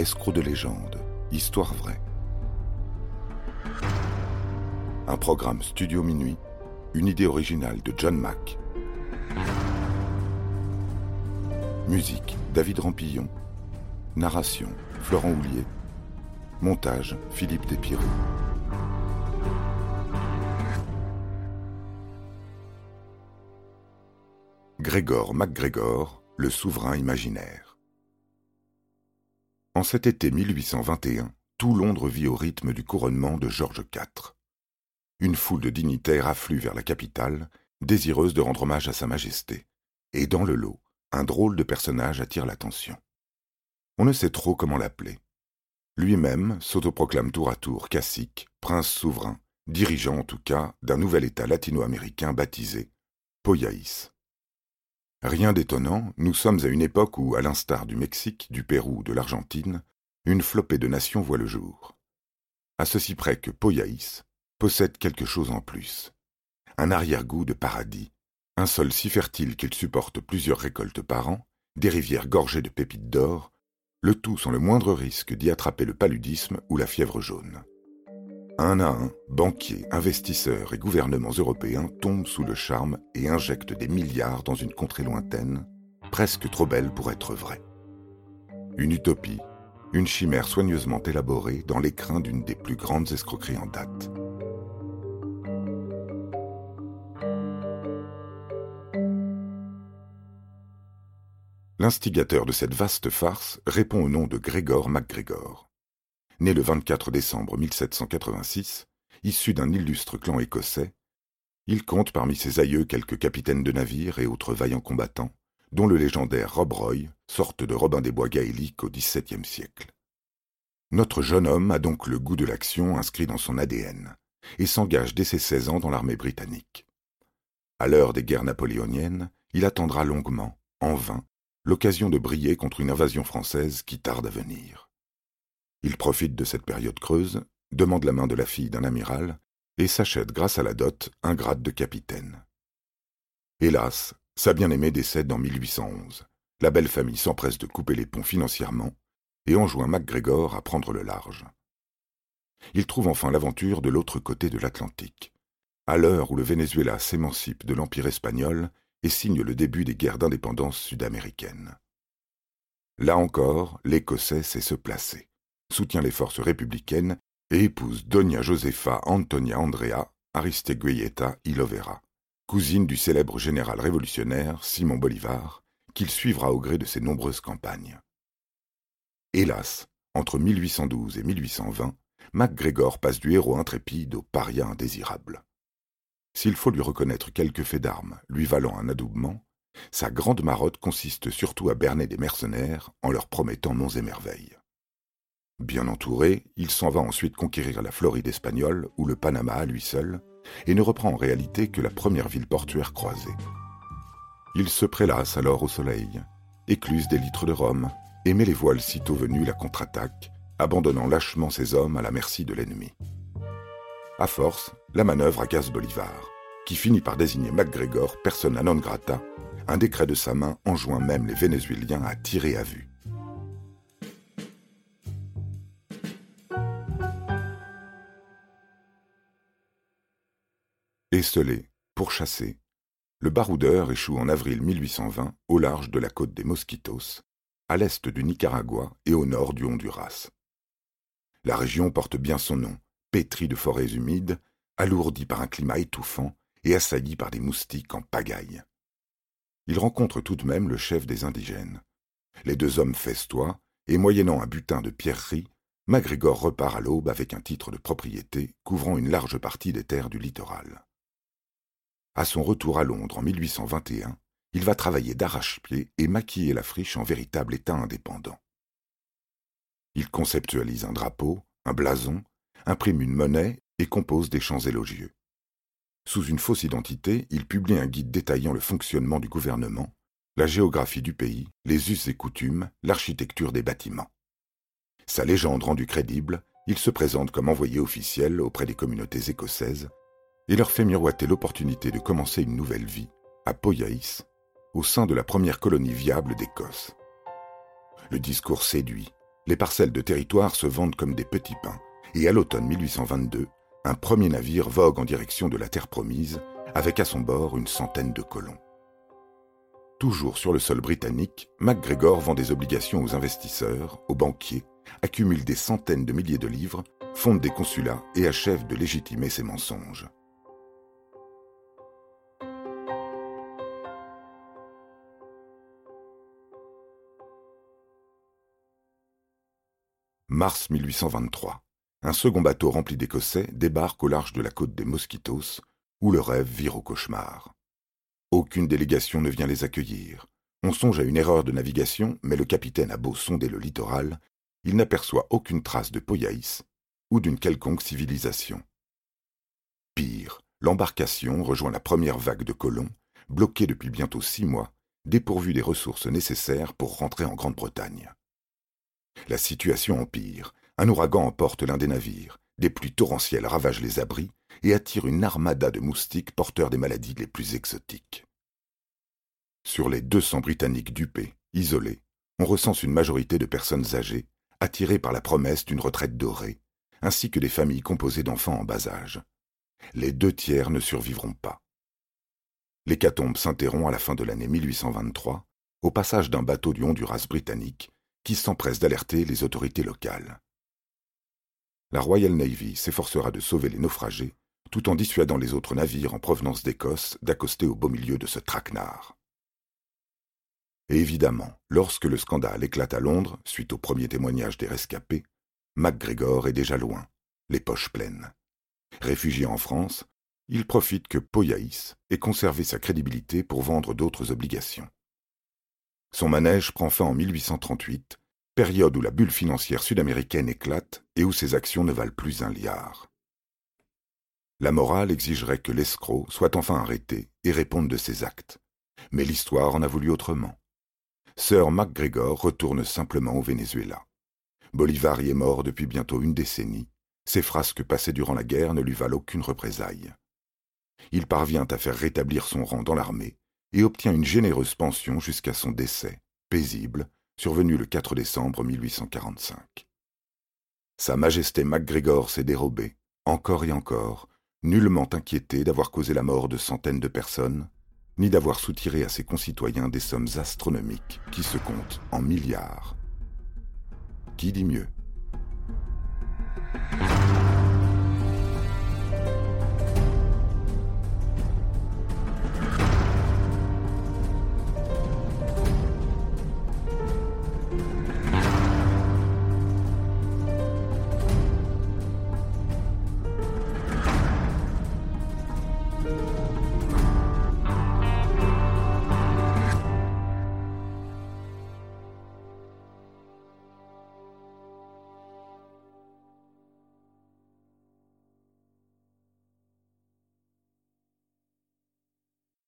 Escroc de légende, histoire vraie. Un programme Studio Minuit, une idée originale de John Mack. Musique David Rampillon. Narration Florent Houlier. Montage Philippe Despirou. Grégor MacGregor, le souverain imaginaire. En cet été 1821, tout Londres vit au rythme du couronnement de George IV. Une foule de dignitaires afflue vers la capitale, désireuse de rendre hommage à Sa Majesté. Et dans le lot, un drôle de personnage attire l'attention. On ne sait trop comment l'appeler. Lui-même s'autoproclame tour à tour cacique, prince souverain, dirigeant en tout cas d'un nouvel État latino-américain baptisé Poyaïs. Rien d'étonnant, nous sommes à une époque où, à l'instar du Mexique, du Pérou, de l'Argentine, une flopée de nations voit le jour. À ceci près que Poyaïs possède quelque chose en plus. Un arrière-goût de paradis, un sol si fertile qu'il supporte plusieurs récoltes par an, des rivières gorgées de pépites d'or, le tout sans le moindre risque d'y attraper le paludisme ou la fièvre jaune. Un à un, banquiers, investisseurs et gouvernements européens tombent sous le charme et injectent des milliards dans une contrée lointaine, presque trop belle pour être vraie. Une utopie, une chimère soigneusement élaborée dans l'écrin d'une des plus grandes escroqueries en date. L'instigateur de cette vaste farce répond au nom de Grégor MacGregor né le 24 décembre 1786, issu d'un illustre clan écossais, il compte parmi ses aïeux quelques capitaines de navires et autres vaillants combattants, dont le légendaire Rob Roy, sorte de Robin des Bois gaéliques au XVIIe siècle. Notre jeune homme a donc le goût de l'action inscrit dans son ADN, et s'engage dès ses seize ans dans l'armée britannique. À l'heure des guerres napoléoniennes, il attendra longuement, en vain, l'occasion de briller contre une invasion française qui tarde à venir. Il profite de cette période creuse, demande la main de la fille d'un amiral, et s'achète grâce à la dot un grade de capitaine. Hélas, sa bien-aimée décède en 1811. La belle famille s'empresse de couper les ponts financièrement et enjoint MacGregor à prendre le large. Il trouve enfin l'aventure de l'autre côté de l'Atlantique, à l'heure où le Venezuela s'émancipe de l'Empire espagnol et signe le début des guerres d'indépendance sud-américaines. Là encore, l'Écossais sait se placer soutient les forces républicaines et épouse Doña Josefa Antonia Andrea Aristeguieta Ilovera, cousine du célèbre général révolutionnaire Simon Bolivar, qu'il suivra au gré de ses nombreuses campagnes. Hélas, entre 1812 et 1820, MacGregor passe du héros intrépide au paria indésirable. S'il faut lui reconnaître quelques faits d'armes lui valant un adoubement, sa grande marotte consiste surtout à berner des mercenaires en leur promettant monts et merveilles. Bien entouré, il s'en va ensuite conquérir la Floride espagnole ou le Panama à lui seul, et ne reprend en réalité que la première ville portuaire croisée. Il se prélasse alors au soleil, écluse des litres de rhum, et met les voiles sitôt venue la contre-attaque, abandonnant lâchement ses hommes à la merci de l'ennemi. À force, la manœuvre agace Bolivar, qui finit par désigner MacGregor persona non grata, un décret de sa main enjoint même les Vénézuéliens à tirer à vue. Esselé, pourchassé, le baroudeur échoue en avril 1820 au large de la côte des Mosquitos, à l'est du Nicaragua et au nord du Honduras. La région porte bien son nom, pétrie de forêts humides, alourdie par un climat étouffant et assaillie par des moustiques en pagaille. Il rencontre tout de même le chef des indigènes. Les deux hommes festoient, et moyennant un butin de pierreries, MacGregor repart à l'aube avec un titre de propriété couvrant une large partie des terres du littoral. À son retour à Londres en 1821, il va travailler d'arrache-pied et maquiller la friche en véritable État indépendant. Il conceptualise un drapeau, un blason, imprime une monnaie et compose des chants élogieux. Sous une fausse identité, il publie un guide détaillant le fonctionnement du gouvernement, la géographie du pays, les us et coutumes, l'architecture des bâtiments. Sa légende rendue crédible, il se présente comme envoyé officiel auprès des communautés écossaises et leur fait miroiter l'opportunité de commencer une nouvelle vie à Poyaïs, au sein de la première colonie viable d'Écosse. Le discours séduit, les parcelles de territoire se vendent comme des petits pains, et à l'automne 1822, un premier navire vogue en direction de la terre promise, avec à son bord une centaine de colons. Toujours sur le sol britannique, MacGregor vend des obligations aux investisseurs, aux banquiers, accumule des centaines de milliers de livres, fonde des consulats et achève de légitimer ses mensonges. Mars 1823. Un second bateau rempli d'Écossais débarque au large de la côte des Mosquitos, où le rêve vire au cauchemar. Aucune délégation ne vient les accueillir. On songe à une erreur de navigation, mais le capitaine a beau sonder le littoral, il n'aperçoit aucune trace de Poyaïs ou d'une quelconque civilisation. Pire, l'embarcation rejoint la première vague de colons, bloqués depuis bientôt six mois, dépourvus des ressources nécessaires pour rentrer en Grande-Bretagne. La situation empire. Un ouragan emporte l'un des navires. Des pluies torrentielles ravagent les abris et attirent une armada de moustiques porteurs des maladies les plus exotiques. Sur les 200 Britanniques dupés, isolés, on recense une majorité de personnes âgées, attirées par la promesse d'une retraite dorée, ainsi que des familles composées d'enfants en bas âge. Les deux tiers ne survivront pas. L'hécatombe s'interrompt à la fin de l'année 1823, au passage d'un bateau du Honduras britannique qui s'empresse d'alerter les autorités locales. La Royal Navy s'efforcera de sauver les naufragés, tout en dissuadant les autres navires en provenance d'Écosse d'accoster au beau milieu de ce traquenard. Et évidemment, lorsque le scandale éclate à Londres, suite au premier témoignage des rescapés, MacGregor est déjà loin, les poches pleines. Réfugié en France, il profite que Poyaïs ait conservé sa crédibilité pour vendre d'autres obligations. Son manège prend fin en 1838, période où la bulle financière sud-américaine éclate et où ses actions ne valent plus un liard. La morale exigerait que l'escroc soit enfin arrêté et réponde de ses actes. Mais l'histoire en a voulu autrement. Sir MacGregor retourne simplement au Venezuela. Bolivar y est mort depuis bientôt une décennie. Ses frasques passées durant la guerre ne lui valent aucune représaille. Il parvient à faire rétablir son rang dans l'armée et obtient une généreuse pension jusqu'à son décès, paisible, survenu le 4 décembre 1845. Sa Majesté MacGregor s'est dérobée, encore et encore, nullement inquiété d'avoir causé la mort de centaines de personnes, ni d'avoir soutiré à ses concitoyens des sommes astronomiques qui se comptent en milliards. Qui dit mieux?